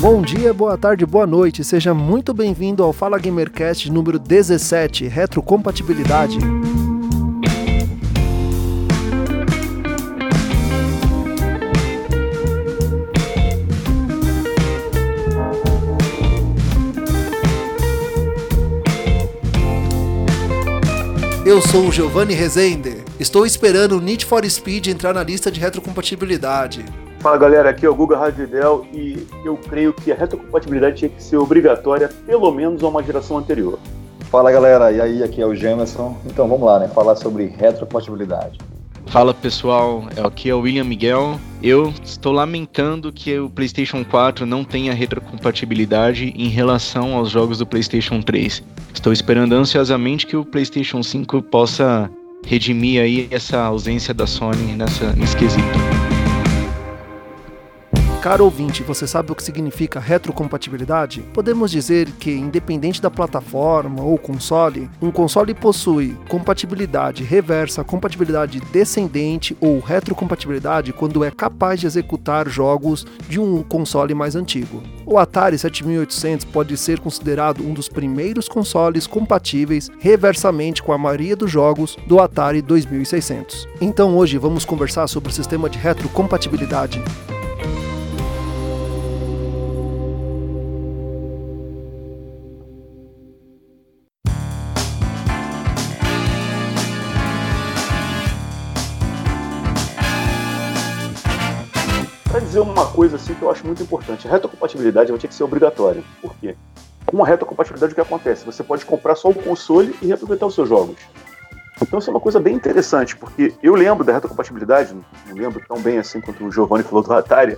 Bom dia, boa tarde, boa noite. Seja muito bem-vindo ao Fala Gamercast número 17, Retrocompatibilidade. Eu sou o Giovanni Rezende. Estou esperando o Need for Speed entrar na lista de retrocompatibilidade. Fala galera, aqui é o Guga Radidel e eu creio que a retrocompatibilidade tinha que ser obrigatória pelo menos a uma geração anterior. Fala galera, e aí aqui é o Jamerson. Então vamos lá, né? Falar sobre retrocompatibilidade. Fala pessoal, aqui é o William Miguel. Eu estou lamentando que o PlayStation 4 não tenha retrocompatibilidade em relação aos jogos do PlayStation 3. Estou esperando ansiosamente que o PlayStation 5 possa redimir aí essa ausência da Sony nessa, nesse quesito. Caro ouvinte, você sabe o que significa retrocompatibilidade? Podemos dizer que, independente da plataforma ou console, um console possui compatibilidade reversa, compatibilidade descendente ou retrocompatibilidade quando é capaz de executar jogos de um console mais antigo. O Atari 7800 pode ser considerado um dos primeiros consoles compatíveis reversamente com a maioria dos jogos do Atari 2600. Então hoje vamos conversar sobre o sistema de retrocompatibilidade. Dizer uma coisa assim que eu acho muito importante, a retrocompatibilidade vai ter que ser obrigatória. Por quê? Com a retrocompatibilidade o que acontece? Você pode comprar só o console e reaproveitar os seus jogos. Então isso é uma coisa bem interessante, porque eu lembro da retrocompatibilidade, não lembro tão bem assim quanto o Giovanni falou do Atari,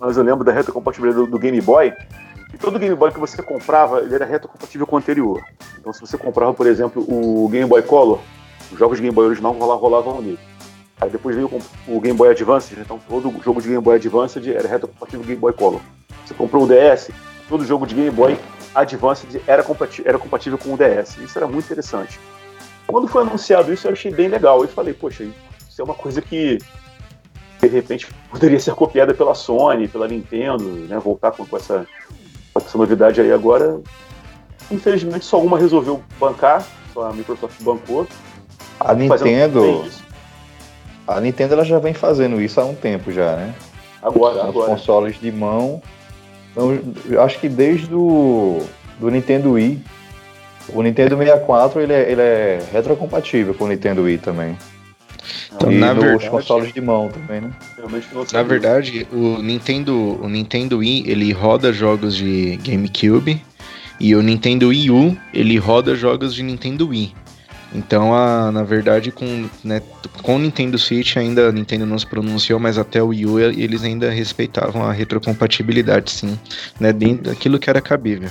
mas eu lembro da retrocompatibilidade do Game Boy, e todo Game Boy que você comprava, ele era retrocompatível com o anterior. Então se você comprava, por exemplo, o Game Boy Color, os jogos de Game Boy original rolavam nele. Aí depois veio o Game Boy Advance, então todo jogo de Game Boy Advance era retrocompatível com o Game Boy Color. Você comprou o DS, todo jogo de Game Boy Advance era compatível, era compatível com o DS. Isso era muito interessante. Quando foi anunciado isso, eu achei bem legal. E falei, poxa, isso é uma coisa que de repente poderia ser copiada pela Sony, pela Nintendo, né? Voltar com, essa, com essa novidade aí agora. Infelizmente, só uma resolveu bancar, só a Microsoft bancou. A Nintendo. A Nintendo ela já vem fazendo isso há um tempo já, né? Agora, Os agora. consoles de mão. Então, eu acho que desde o do Nintendo Wii, o Nintendo 64 ele é, ele é retrocompatível com o Nintendo Wii também. Então, e na verdade- consoles de mão também, né? Na verdade, o Nintendo, o Nintendo Wii, ele roda jogos de GameCube e o Nintendo Wii U, ele roda jogos de Nintendo Wii. Então, a, na verdade, com, né, com o Nintendo Switch ainda a Nintendo não se pronunciou, mas até o Wii U eles ainda respeitavam a retrocompatibilidade, sim, né, dentro daquilo que era cabível.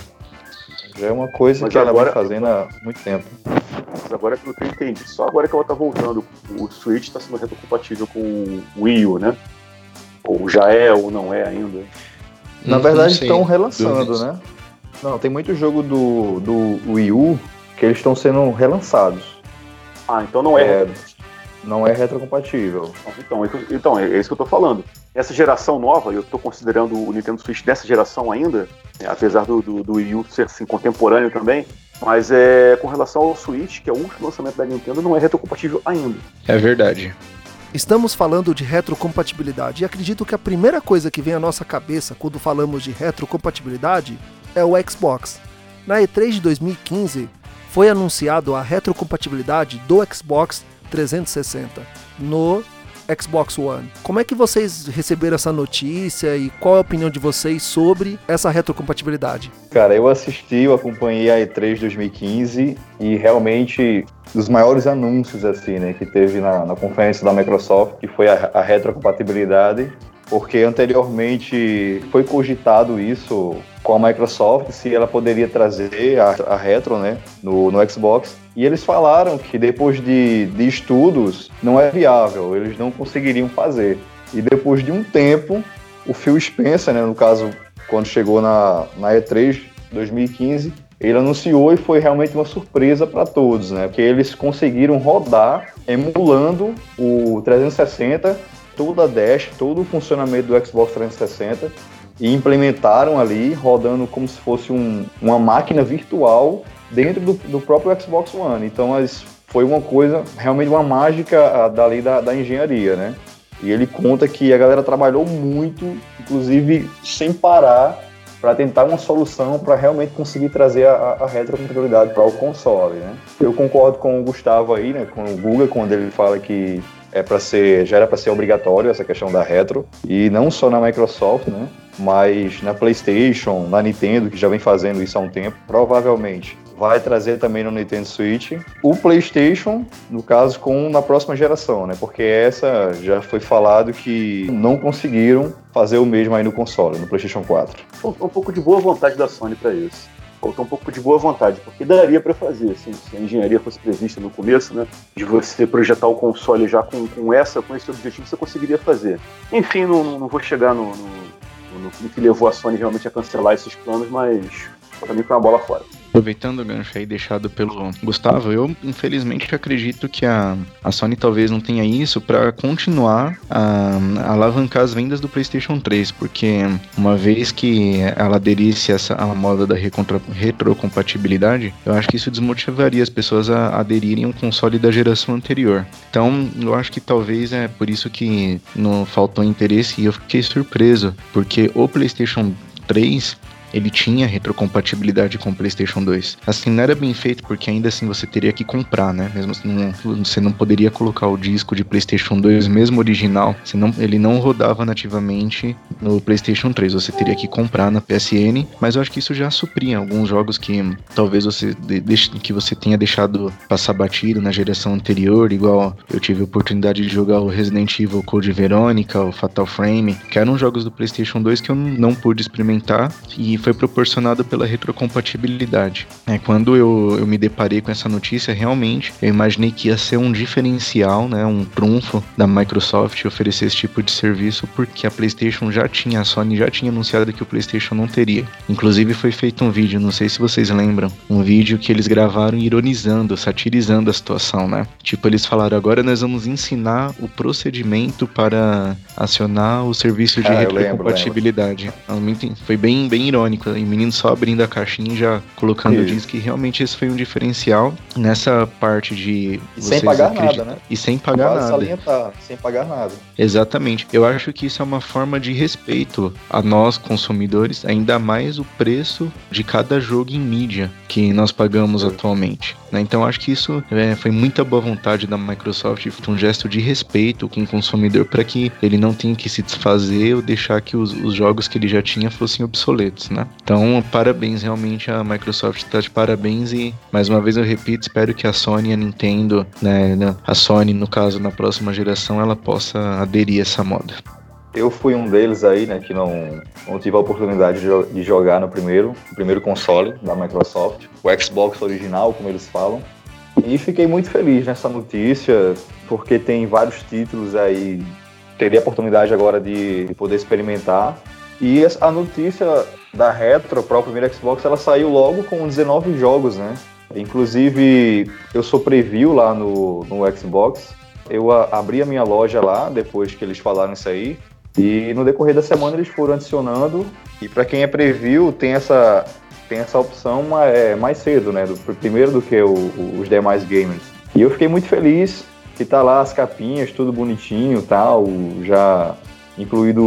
Já é uma coisa Mas que ela agora- vem fazendo há muito tempo. Mas agora pelo que eu entendi, só agora que ela tá voltando, o Switch está sendo retrocompatível com o Wii U, né? Ou já é ou não é ainda. Na Não- verdade, não estão relançando, né? Não, tem muito jogo do, do Wii U que eles estão sendo relançados. Ah, então não é. É, não é retrocompatível. Então, é isso- então, é isso que eu tô falando. Essa geração nova, eu tô considerando o Nintendo Switch dessa geração ainda, né, apesar do, do, do Wii U ser assim, contemporâneo também, mas é com relação ao Switch, que é o último lançamento da Nintendo, não é retrocompatível ainda. É verdade. Estamos falando de retrocompatibilidade e acredito que a primeira coisa que vem à nossa cabeça quando falamos de retrocompatibilidade é o Xbox. Na E3 de 2015 foi anunciado a retrocompatibilidade do Xbox 360 no Xbox One. Como é que vocês receberam essa notícia e qual é a opinião de vocês sobre essa retrocompatibilidade? Cara, eu assisti, eu acompanhei a E3 2015 e realmente dos maiores anúncios assim, né, que teve na, na conferência da Microsoft, que foi a, a retrocompatibilidade, porque anteriormente foi cogitado isso com a Microsoft se ela poderia trazer a, a Retro né, no, no Xbox. E eles falaram que depois de, de estudos não é viável, eles não conseguiriam fazer. E depois de um tempo, o Phil Spencer, né, no caso, quando chegou na, na E3 2015, ele anunciou e foi realmente uma surpresa para todos, né? Porque eles conseguiram rodar emulando o 360, toda a dash, todo o funcionamento do Xbox 360 e implementaram ali, rodando como se fosse um, uma máquina virtual dentro do, do, próprio Xbox One. Então foi uma coisa, realmente uma mágica dali da, da engenharia, né? E ele conta que a galera trabalhou muito, inclusive sem parar, para tentar uma solução para realmente conseguir trazer a, a retrocompatibilidade para o console, né? Eu concordo com o Gustavo aí, né, com o Google, quando ele fala que é para ser, já era para ser obrigatório essa questão da retro, e não só na Microsoft, né? Mas na PlayStation, na Nintendo, que já vem fazendo isso há um tempo, provavelmente vai trazer também no Nintendo Switch. O PlayStation, no caso, com na próxima geração, né? Porque essa já foi falado que não conseguiram fazer o mesmo aí no console, no PlayStation 4. Faltou um pouco de boa vontade da Sony para isso. Faltou um pouco de boa vontade, porque daria para fazer, assim, se a engenharia fosse prevista no começo, né? De você projetar o console já com, com essa, com esse objetivo, você conseguiria fazer. Enfim, não, não vou chegar no, no, no que levou a Sony realmente a cancelar esses planos, mas para mim foi uma bola fora. Aproveitando o gancho aí deixado pelo Gustavo, eu infelizmente acredito que a, a Sony talvez não tenha isso para continuar a, a, alavancar as vendas do PlayStation 3, porque uma vez que ela aderisse essa, a moda da retrocompatibilidade, eu acho que isso desmotivaria as pessoas a aderirem a um console da geração anterior. Então, eu acho que talvez é por isso que não faltou interesse e eu fiquei surpreso, porque o PlayStation 3 ele tinha retrocompatibilidade com o PlayStation 2. Assim, não era bem feito porque ainda assim você teria que comprar, né? Mesmo assim, você não poderia colocar o disco de PlayStation 2 mesmo original, senão ele não rodava nativamente no PlayStation 3. Você teria que comprar na PSN, mas eu acho que isso já supria alguns jogos que talvez você que você tenha deixado passar batido na geração anterior, igual eu tive a oportunidade de jogar o Resident Evil Code Veronica, o Fatal Frame, que eram jogos do PlayStation 2 que eu não pude experimentar e foi proporcionado pela retrocompatibilidade. É, quando eu, eu me deparei com essa notícia, realmente eu imaginei que ia ser um diferencial, né, um trunfo da Microsoft oferecer esse tipo de serviço, porque a PlayStation já tinha, a Sony já tinha anunciado que o PlayStation não teria. Inclusive foi feito um vídeo, não sei se vocês lembram, um vídeo que eles gravaram ironizando, satirizando a situação, né? Tipo, eles falaram: agora nós vamos ensinar o procedimento para acionar o serviço de ah, retrocompatibilidade. Foi bem, bem irônico irônico, e o menino só abrindo a caixinha já colocando Isso. diz que realmente esse foi um diferencial nessa parte de. E sem pagar nada, né? E sem pagar vale nada. Salientar, sem pagar nada. Exatamente. Eu acho que isso é uma forma de respeito a nós, consumidores, ainda mais o preço de cada jogo em mídia que nós pagamos atualmente. Né? Então acho que isso é, foi muita boa vontade da Microsoft, um gesto de respeito com o consumidor para que ele não tenha que se desfazer ou deixar que os, os jogos que ele já tinha fossem obsoletos, né? Então parabéns, realmente a Microsoft está de parabéns e mais uma vez eu repito, espero que a Sony e a Nintendo, né, né a Sony no caso na próxima geração, ela possa aderir a essa moda. Eu fui um deles aí, né, que não, não tive a oportunidade de, de jogar no primeiro, no primeiro console da Microsoft, o Xbox original, como eles falam. E fiquei muito feliz nessa notícia, porque tem vários títulos aí. Teria a oportunidade agora de poder experimentar. E a notícia da Retro para o primeiro Xbox, ela saiu logo com 19 jogos, né? Inclusive, eu sou preview lá no, no Xbox. Eu a, abri a minha loja lá, depois que eles falaram isso aí. E no decorrer da semana eles foram adicionando. E para quem é preview, tem essa, tem essa opção é, mais cedo, né? Do, primeiro do que o, os demais gamers. E eu fiquei muito feliz que tá lá as capinhas, tudo bonitinho tal, já incluído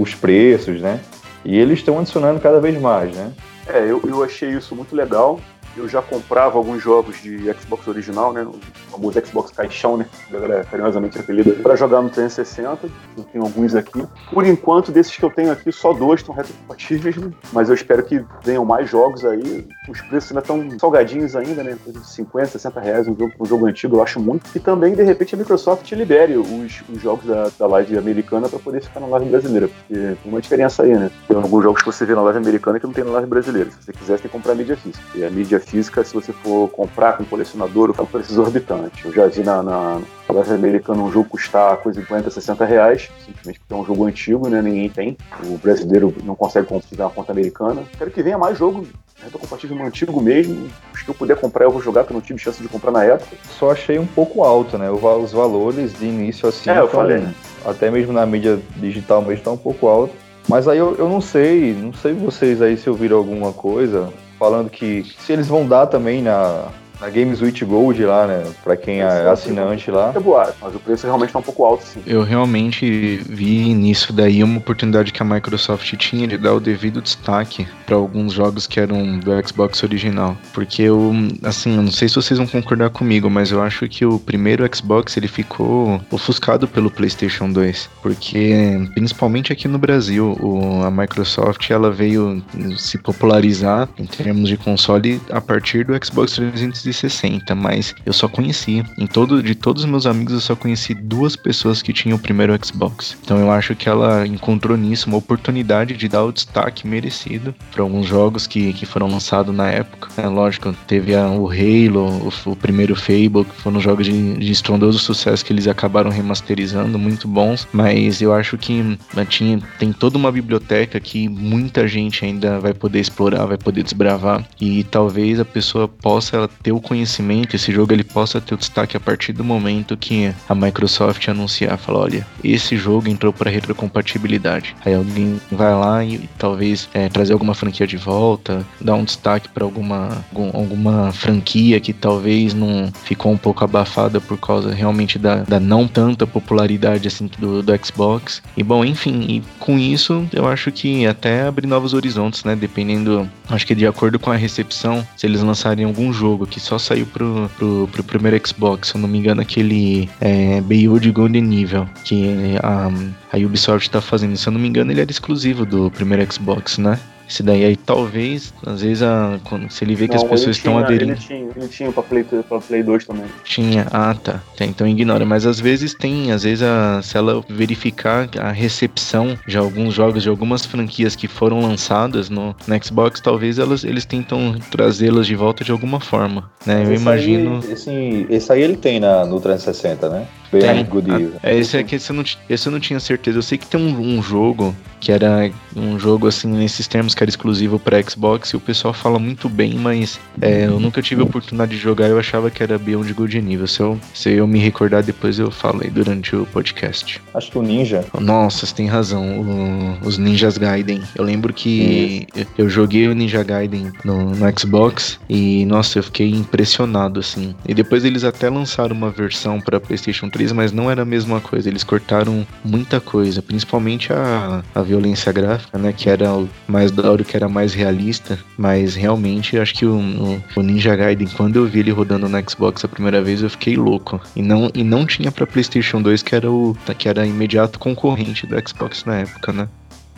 os preços, né? E eles estão adicionando cada vez mais, né? É, eu, eu achei isso muito legal. Eu já comprava alguns jogos de Xbox original, né? Alguns Xbox caixão, né? A galera carinhosamente apelida, para jogar no 360. Eu tenho alguns aqui. Por enquanto, desses que eu tenho aqui, só dois estão retrocompatíveis, né? mas eu espero que venham mais jogos aí. Os preços ainda estão salgadinhos ainda, né? 50, 60 reais um jogo, um jogo antigo, eu acho muito. E também, de repente, a Microsoft libere os, os jogos da, da live americana para poder ficar na live brasileira, porque tem uma diferença aí, né? Tem alguns jogos que você vê na live americana que não tem na live brasileira. Se você quiser, você tem que comprar mídia física. E a mídia física, se você for comprar com colecionador, é um preço exorbitante. Eu já vi na, na, live americana um jogo custar coisa de 50, 60 reais, simplesmente porque é um jogo antigo, né? Ninguém tem. O brasileiro não consegue comprar uma conta americana. Quero que venha mais jogo retrocompatível no antigo mesmo. Se eu puder comprar, eu vou jogar, que eu não tive chance de comprar na época. Só achei um pouco alto, né? Os valores de início assim. É, eu falei. Até mesmo na mídia digital mesmo tá um pouco alto. Mas aí eu, eu não sei, não sei vocês aí se ouviram alguma coisa falando que se eles vão dar também na, na Games with Gold lá, né? Pra quem é assinante lá. É boa, mas o preço realmente tá um pouco alto, sim. Eu realmente vi nisso daí uma oportunidade que a Microsoft tinha de dar o devido destaque para alguns jogos que eram do Xbox original. Porque eu, assim, eu não sei se vocês vão concordar comigo, mas eu acho que o primeiro Xbox ele ficou ofuscado pelo PlayStation 2. Porque, principalmente aqui no Brasil, o, a Microsoft ela veio se popularizar em termos de console a partir do Xbox 360 360, mas eu só conheci. Em todo, de todos os meus amigos, eu só conheci duas pessoas que tinham o primeiro Xbox. Então eu acho que ela encontrou nisso uma oportunidade de dar o destaque merecido para alguns jogos que, que foram lançados na época. É, lógico, teve a, o Halo, o, o, primeiro Fable, que foram jogos de, de estrondoso sucesso que eles acabaram remasterizando, muito bons, mas eu acho que né, tinha, tem toda uma biblioteca que muita gente ainda vai poder explorar, vai poder desbravar e talvez a pessoa possa ter o conhecimento, esse jogo ele possa ter o destaque a partir do momento que a Microsoft anunciar, falar, olha, esse jogo entrou para retrocompatibilidade. Aí alguém vai lá e, talvez é, trazer alguma franquia de volta, dar um destaque para alguma, alguma franquia que talvez não ficou um pouco abafada por causa realmente da, da não tanta popularidade assim do, do Xbox. E bom, enfim, e com isso eu acho que até abrir novos horizontes, né? Dependendo, acho que de acordo com a recepção, se eles lançarem algum jogo que só saiu pro, pro, pro primeiro Xbox, se eu não me engano, aquele é, de Golden Nível, que a, a Ubisoft tá fazendo. Se eu não me engano, ele era exclusivo do primeiro Xbox, né? Esse daí aí talvez, às vezes, a, quando, se ele vê que as pessoas estão tinha, aderindo. Ele tinha, ele tinha pra Play, pra Play 2 também. Tinha, ah tá. Então ignora. Mas às vezes tem, às vezes a, se ela verificar a recepção de alguns jogos, de algumas franquias que foram lançadas no, no Xbox, talvez elas, eles tentam trazê-las de volta de alguma forma. Né? Eu esse imagino. Aí, esse, esse aí ele tem na, no 360, né? Tem. Good ah, é, esse aqui esse eu, não, esse eu não tinha certeza. Eu sei que tem um, um jogo que era um jogo assim nesses termos que era exclusivo para Xbox e o pessoal fala muito bem, mas é, eu nunca tive a oportunidade de jogar. Eu achava que era Beyond Good nível. Se eu, se eu me recordar depois eu falo aí durante o podcast. Acho que o Ninja. Nossa, você tem razão. O, os Ninjas Gaiden. Eu lembro que eu, eu, joguei o Ninja Gaiden no, no Xbox e nossa, eu fiquei impressionado assim. E depois eles até lançaram uma versão para PlayStation 3 mas não era a mesma coisa. Eles cortaram muita coisa, principalmente a, a violência gráfica, né? Que era mais da hora, que era mais realista. Mas realmente, acho que o, o, o, Ninja Gaiden, quando eu vi ele rodando no Xbox a primeira vez, eu fiquei louco. E não, e não tinha para PlayStation 2, que era o que era imediato concorrente do Xbox na época, né?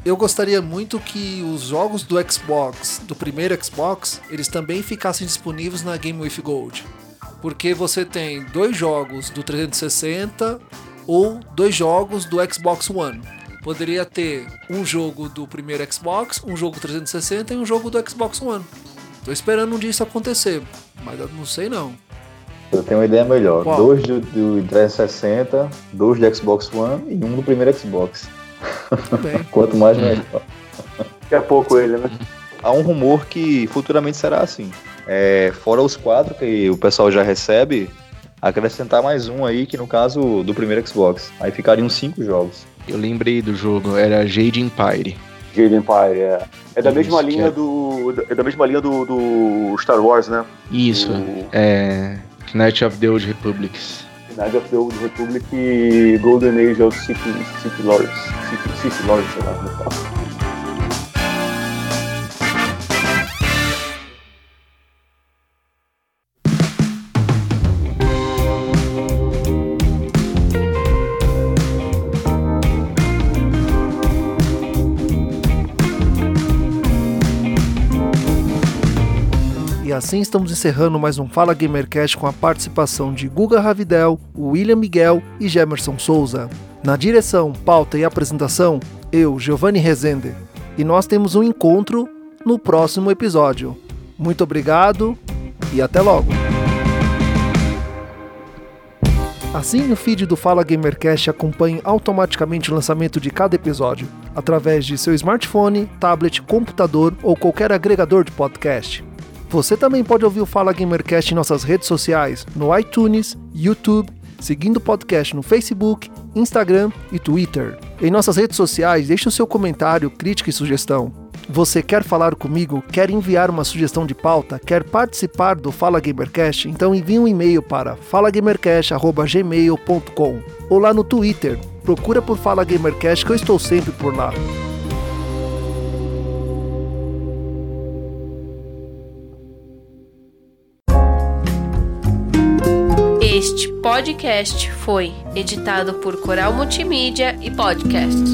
eu gostaria muito que os jogos do Xbox, do primeiro Xbox, eles também ficassem disponíveis na Game with Gold porque você tem dois jogos do 360 ou dois jogos do Xbox One. Poderia ter um jogo do primeiro Xbox, um jogo 360 e um jogo do Xbox One. Tô esperando um dia isso acontecer, mas eu não sei não. Eu tenho uma ideia melhor. Qual? Dois do, do 360, dois do Xbox One e um do primeiro Xbox. Quanto mais melhor. Daqui a pouco ele, né? Há um rumor que futuramente será assim. É, fora os quatro que o pessoal já recebe, acrescentar mais um aí, que no caso do primeiro Xbox. Aí ficariam cinco jogos. Eu lembrei do jogo, era Jade Empire. Jade Empire, é. É da mesma linha é... do. É da mesma linha do, do Star Wars, né? Isso. Do... É. Knight of the Old Republics. Knight of the Old Republic e Golden Age of City, City Lords. City, City Lords, sei lá como fala. E assim estamos encerrando mais um Fala Gamercast com a participação de Guga Ravidel, William Miguel e Gemerson Souza. Na direção, pauta e apresentação, eu, Giovanni Rezende. E nós temos um encontro no próximo episódio. Muito obrigado e até logo! Assine o feed do Fala Gamercast acompanhe automaticamente o lançamento de cada episódio, através de seu smartphone, tablet, computador ou qualquer agregador de podcast. Você também pode ouvir o Fala Gamercast em nossas redes sociais, no iTunes, YouTube, seguindo o podcast no Facebook, Instagram e Twitter. Em nossas redes sociais, deixe o seu comentário, crítica e sugestão. Você quer falar comigo? Quer enviar uma sugestão de pauta? Quer participar do Fala Gamercast? Então envie um e-mail para falagamercast@gmail.com ou lá no Twitter. Procura por Fala Gamercast que eu estou sempre por lá. Podcast foi editado por Coral Multimídia e Podcast.